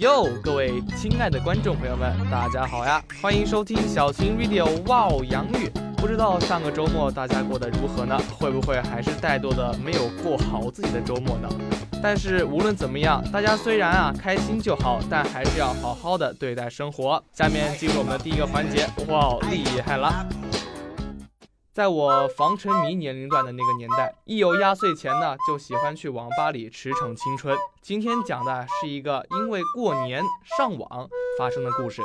哟，各位亲爱的观众朋友们，大家好呀！欢迎收听小晴 Radio 哇哦洋芋。不知道上个周末大家过得如何呢？会不会还是怠惰的没有过好自己的周末呢？但是无论怎么样，大家虽然啊开心就好，但还是要好好的对待生活。下面进入我们的第一个环节，哇，厉害了！在我防沉迷年龄段的那个年代，一有压岁钱呢，就喜欢去网吧里驰骋青春。今天讲的是一个因为过年上网发生的故事。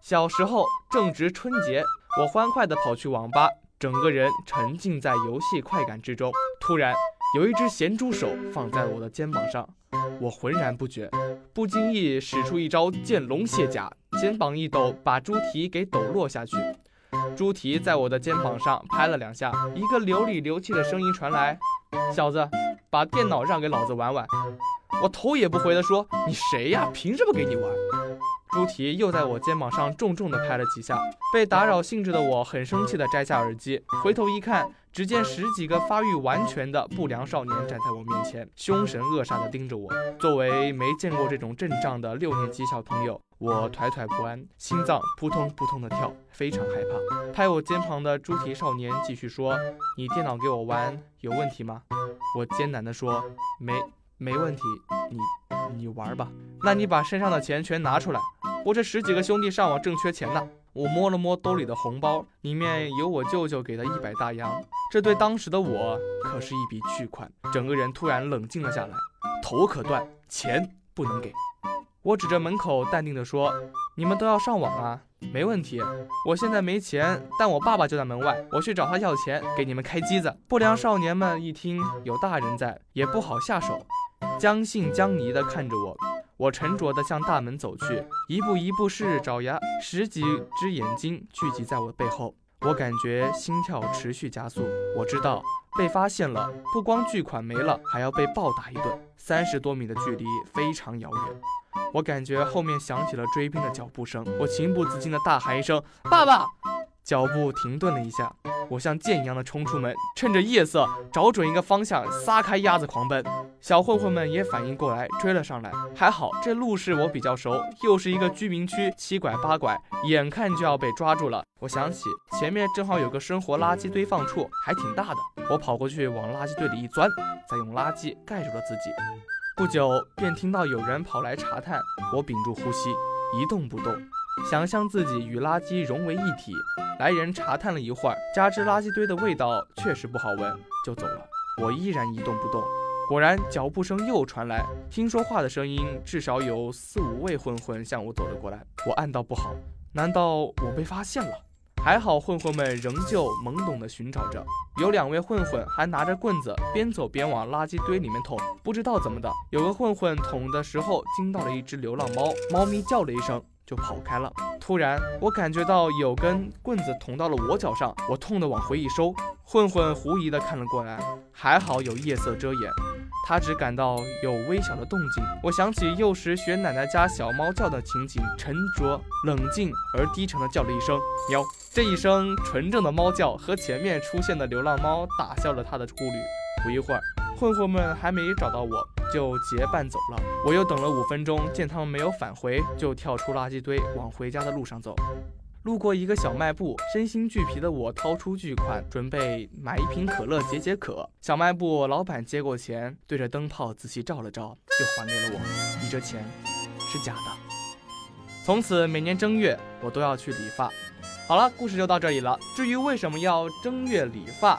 小时候正值春节，我欢快地跑去网吧，整个人沉浸在游戏快感之中。突然，有一只咸猪手放在了我的肩膀上，我浑然不觉，不经意使出一招见龙卸甲，肩膀一抖，把猪蹄给抖落下去。猪蹄在我的肩膀上拍了两下，一个流里流气的声音传来：“小子，把电脑让给老子玩玩。”我头也不回地说：“你谁呀？凭什么给你玩？”猪蹄又在我肩膀上重重地拍了几下，被打扰兴致的我很生气地摘下耳机，回头一看，只见十几个发育完全的不良少年站在我面前，凶神恶煞地盯着我。作为没见过这种阵仗的六年级小朋友，我惴惴不安，心脏扑通扑通地跳，非常害怕。拍我肩膀的猪蹄少年继续说：“你电脑给我玩有问题吗？”我艰难地说：“没，没问题。你，你玩吧。那你把身上的钱全拿出来。”我这十几个兄弟上网正缺钱呢。我摸了摸兜里的红包，里面有我舅舅给的一百大洋，这对当时的我可是一笔巨款。整个人突然冷静了下来，头可断，钱不能给。我指着门口，淡定地说：“你们都要上网啊，没问题。我现在没钱，但我爸爸就在门外，我去找他要钱，给你们开机子。”不良少年们一听有大人在，也不好下手，将信将疑地看着我。我沉着地向大门走去，一步一步是爪牙，十几只眼睛聚集在我的背后，我感觉心跳持续加速。我知道被发现了，不光巨款没了，还要被暴打一顿。三十多米的距离非常遥远，我感觉后面响起了追兵的脚步声，我情不自禁地大喊一声：“爸爸！”脚步停顿了一下，我像箭一样的冲出门，趁着夜色找准一个方向，撒开鸭子狂奔。小混混们也反应过来，追了上来。还好这路是我比较熟，又是一个居民区，七拐八拐，眼看就要被抓住了。我想起前面正好有个生活垃圾堆放处，还挺大的。我跑过去往垃圾堆里一钻，再用垃圾盖住了自己。不久便听到有人跑来查探，我屏住呼吸，一动不动。想象自己与垃圾融为一体，来人查探了一会儿，加之垃圾堆的味道确实不好闻，就走了。我依然一动不动。果然，脚步声又传来，听说话的声音，至少有四五位混混向我走了过来。我暗道不好，难道我被发现了？还好，混混们仍旧懵懂地寻找着。有两位混混还拿着棍子，边走边往垃圾堆里面捅。不知道怎么的，有个混混捅的时候惊到了一只流浪猫，猫咪叫了一声。就跑开了。突然，我感觉到有根棍子捅到了我脚上，我痛得往回一收。混混狐疑地看了过来，还好有夜色遮掩，他只感到有微小的动静。我想起幼时学奶奶家小猫叫的情景，沉着、冷静而低沉地叫了一声“喵”。这一声纯正的猫叫和前面出现的流浪猫打消了他的顾虑。不一会儿，混混们还没找到我。就结伴走了。我又等了五分钟，见他们没有返回，就跳出垃圾堆往回家的路上走。路过一个小卖部，身心俱疲的我掏出巨款，准备买一瓶可乐解解渴。小卖部老板接过钱，对着灯泡仔细照了照，又还给了我。你这钱是假的。从此每年正月我都要去理发。好了，故事就到这里了。至于为什么要正月理发？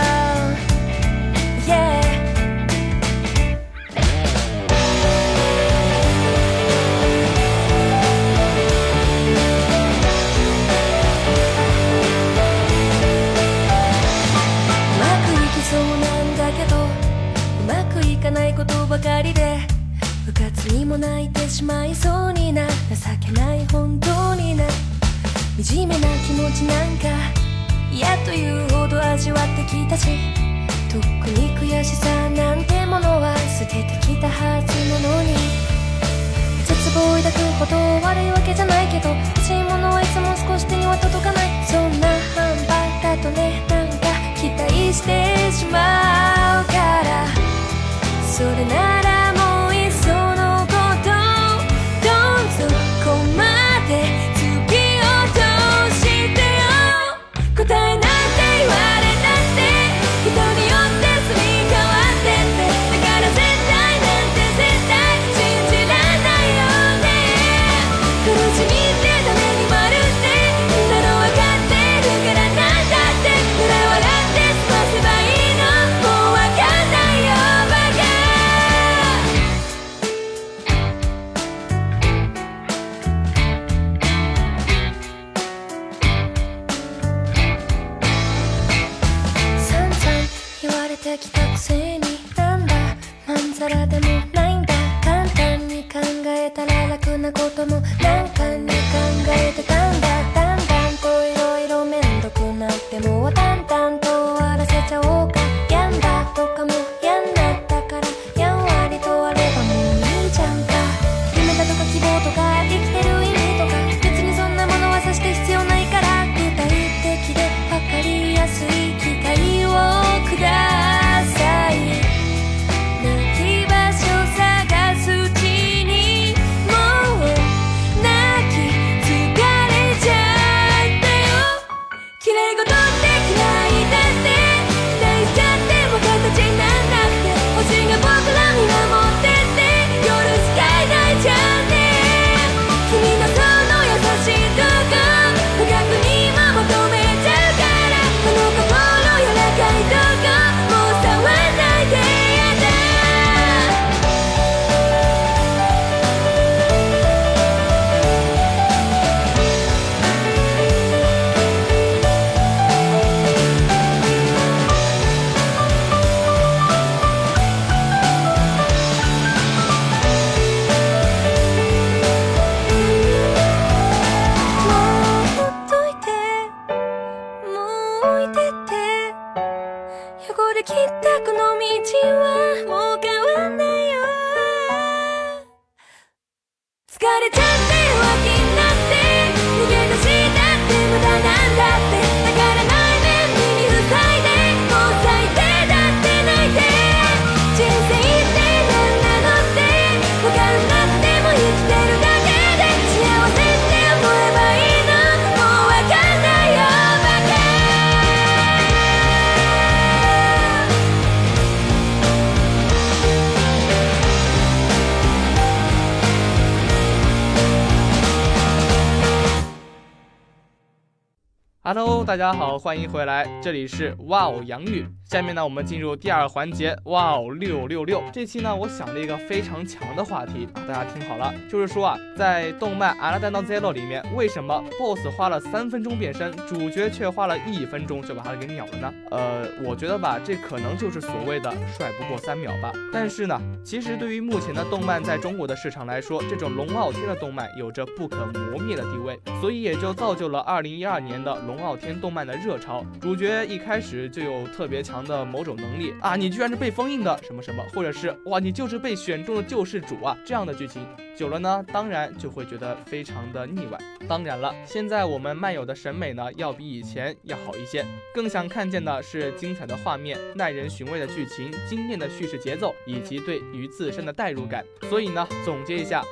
うまくいきそうなんだけど、うまくいかないことばかりでうかつにも泣いてしまいそうにな情けない本当にないじめな気持ちなんか嫌というほど味わってきたしとっくに悔しさなんてものは捨ててきたはずなのに。絶望抱くほど悪いわけじゃないけど欲しいものはいつも少し手には届かない。そんな半端だとねなんか期待してしまうから。それなら大家好，欢迎回来，这里是哇哦洋语。下面呢，我们进入第二环节，哇哦六六六。这期呢，我想了一个非常强的话题啊，大家听好了，就是说啊，在动漫《阿拉丹到 Zero》里面，为什么 BOSS 花了三分钟变身，主角却花了一分钟就把他给秒了呢？呃，我觉得吧，这可能就是所谓的帅不过三秒吧。但是呢，其实对于目前的动漫在中国的市场来说，这种龙傲天的动漫有着不可磨灭的地位，所以也就造就了2012年的龙傲天动漫的热潮。主角一开始就有特别强的某种能力啊，你居然是被封印的什么什么，或者是哇，你就是被选中的救世主啊，这样的剧情久了呢，当然就会觉得非常的腻歪。当然了，现在我们漫友的审美呢，要比以前要好一些，更想看见的是精彩的画面、耐人寻味的剧情、精炼的叙事节奏，以及对于自身的代入感。所以呢，总结一下，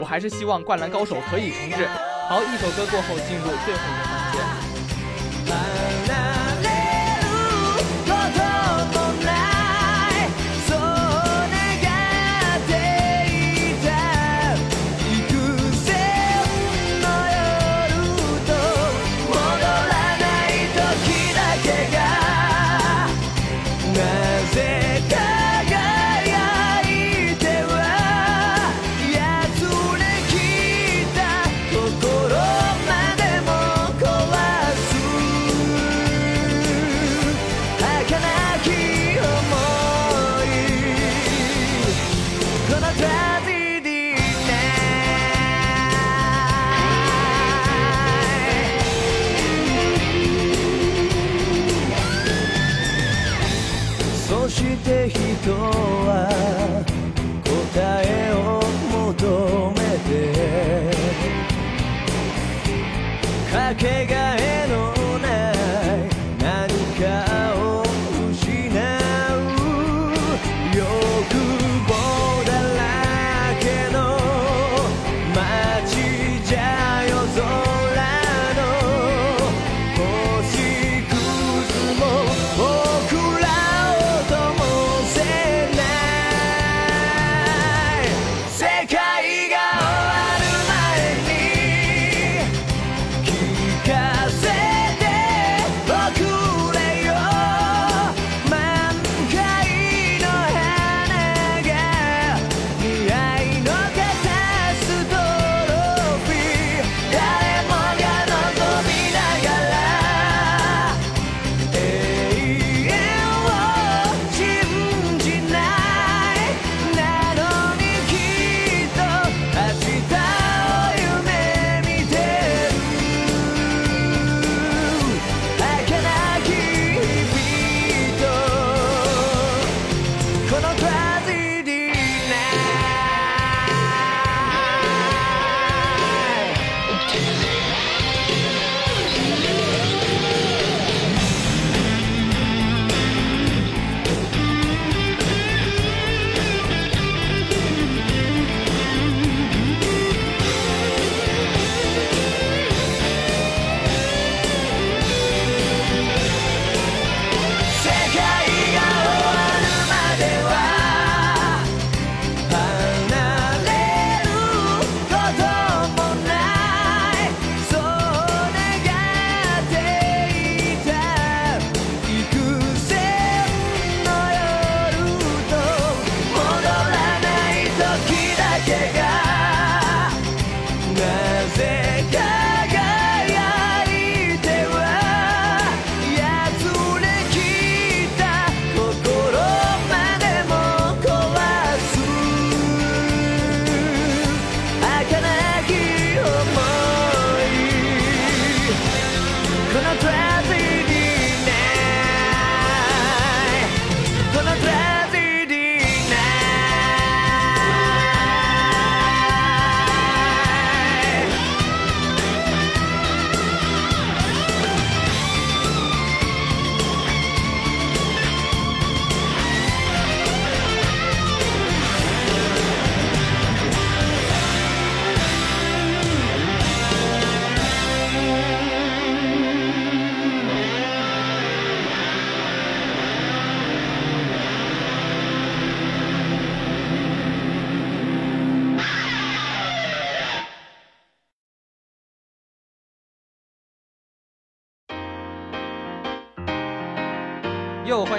我还是希望《灌篮高手》可以重置。好，一首歌过后进入最后一个环节。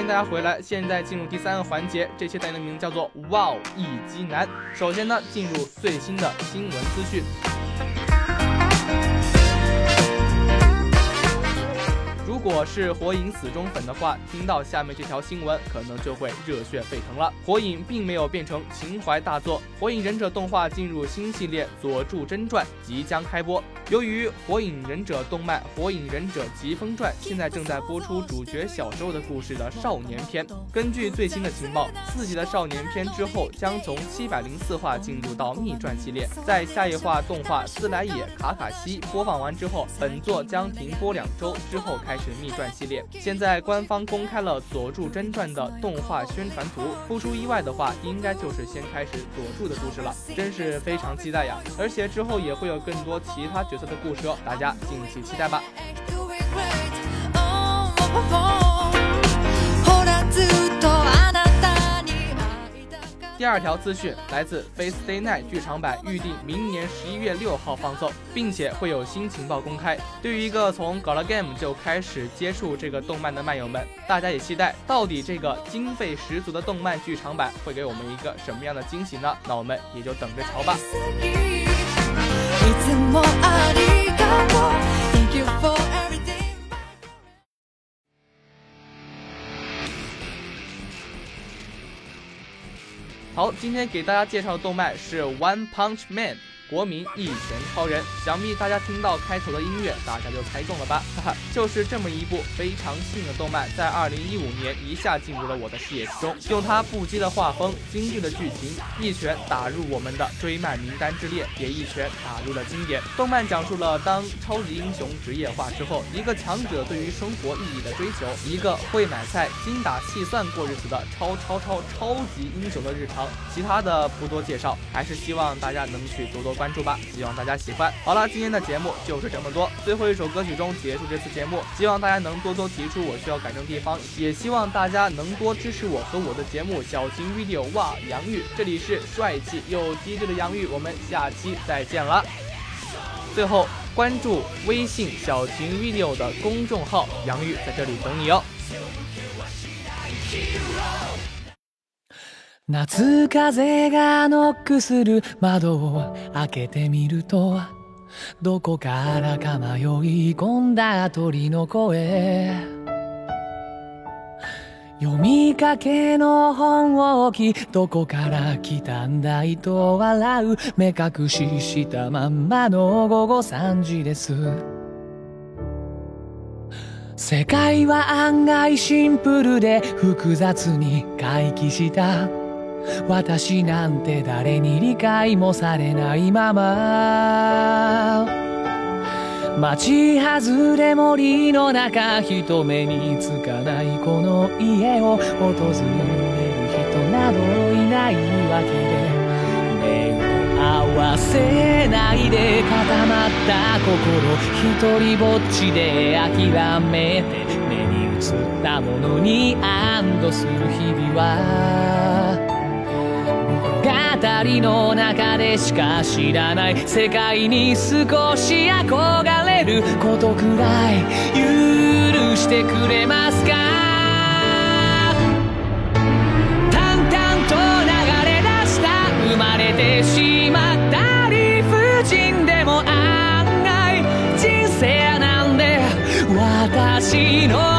大家回来，现在进入第三个环节，这期单元的名字叫做“哇哦一击男”。首先呢，进入最新的新闻资讯。如果是火影死忠粉的话，听到下面这条新闻，可能就会热血沸腾了。火影并没有变成情怀大作，火影忍者动画进入新系列《佐助真传》即将开播。由于《火影忍者》动漫《火影忍者疾风传》现在正在播出主角小时候的故事的少年篇，根据最新的情报，四集的少年篇之后将从七百零四话进入到秘传系列，在下一话动画斯莱也卡卡西播放完之后，本作将停播两周，之后开始。神秘传系列现在官方公开了《佐助真传》的动画宣传图，不出意外的话，应该就是先开始佐助的故事了，真是非常期待呀！而且之后也会有更多其他角色的故事哦，大家敬请期待吧。第二条资讯来自《Face Day Night》剧场版，预定明年十一月六号放送，并且会有新情报公开。对于一个从《g a l a Game》就开始接触这个动漫的漫友们，大家也期待到底这个经费十足的动漫剧场版会给我们一个什么样的惊喜呢？那我们也就等着瞧吧。好，今天给大家介绍的动漫是《One Punch Man》。国民一拳超人。想必大家听到开头的音乐，大家就猜中了吧？哈哈，就是这么一部非常新颖的动漫，在二零一五年一下进入了我的视野之中。用它不羁的画风、精致的剧情，一拳打入我们的追漫名单之列，也一拳打入了经典。动漫讲述了当超级英雄职业化之后，一个强者对于生活意义的追求，一个会买菜、精打细算过日子的超超超超级英雄的日常。其他的不多介绍，还是希望大家能去多多关注吧。希望大家喜欢。好了，今天的节目就是这么多。最后一首歌曲中结束这次节目，希望大家能多多提出我需要改正地方，也希望大家能多支持我和我的节目《小型 video》哇，杨玉，这里是帅气又机智的杨玉，我们下期再见了。最后关注微信小型 video 的公众号，杨玉在这里等你哦。夏風がノックする窓を開けてみるとどこからか迷い込んだ鳥の声。読みかけの本を置きどこから来たんだいと笑う。目隠ししたまんまの午後3時です。世界は案外シンプルで複雑に回帰した。私なんて誰に理解もされないまま町外れ森の中人目につかないこの家を訪れる人などいないわけで。目を合わせないで固まった心一人ぼっちで諦めて目に映ったものに安堵する日々は。語の中でしか知らない世界に少し憧れることくらい許してくれますか？淡々と流れ出した生まれてしまった理不尽でも案外人生なんで私の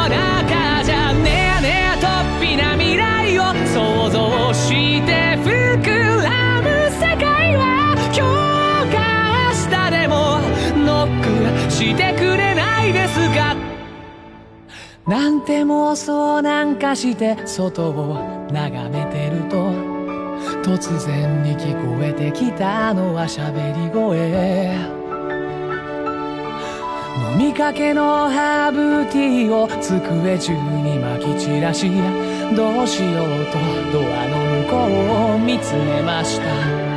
してくれないですか？なんて妄想なんかして外を眺めてると突然に聞こえてきたのは喋り声。飲みかけのハーブティーを机中にまき散らしどうしようとドアの向こうを見つめました。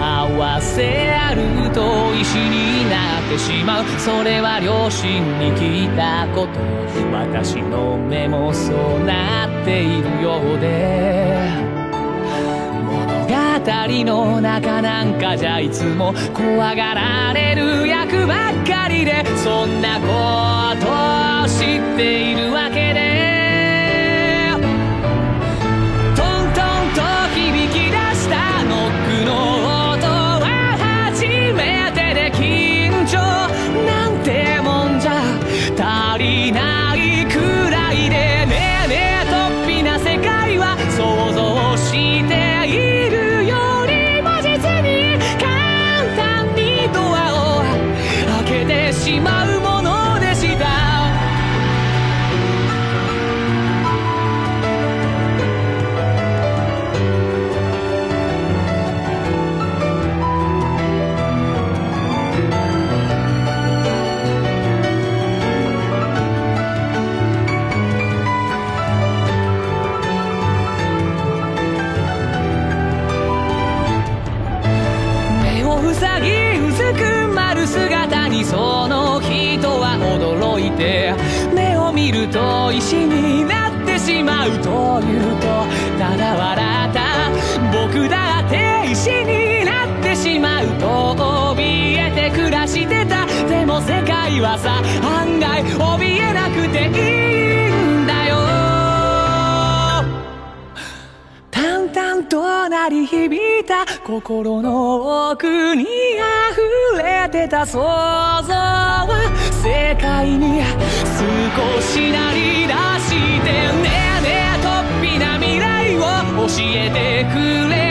合わせあると石になってしまう。それは両親に聞いたこと。私の目もそうなっているようで。物語の中なんかじゃいつも怖がられる役ばっかりで。そんなことを知っているわけはさ案外怯えなくていいんだよ。淡々と鳴り響いた心の奥に溢れてた想像。は世界に少しなり出してねえねえとっぴな未来を教えてくれ。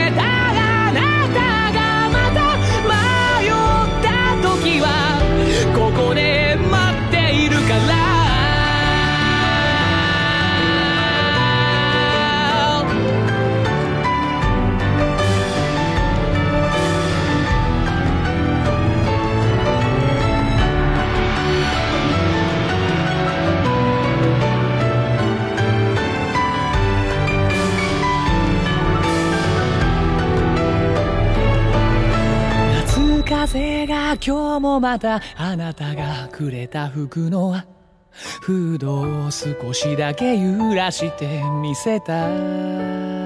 またあなたがくれた服のフードを少しだけ揺らしてみせた。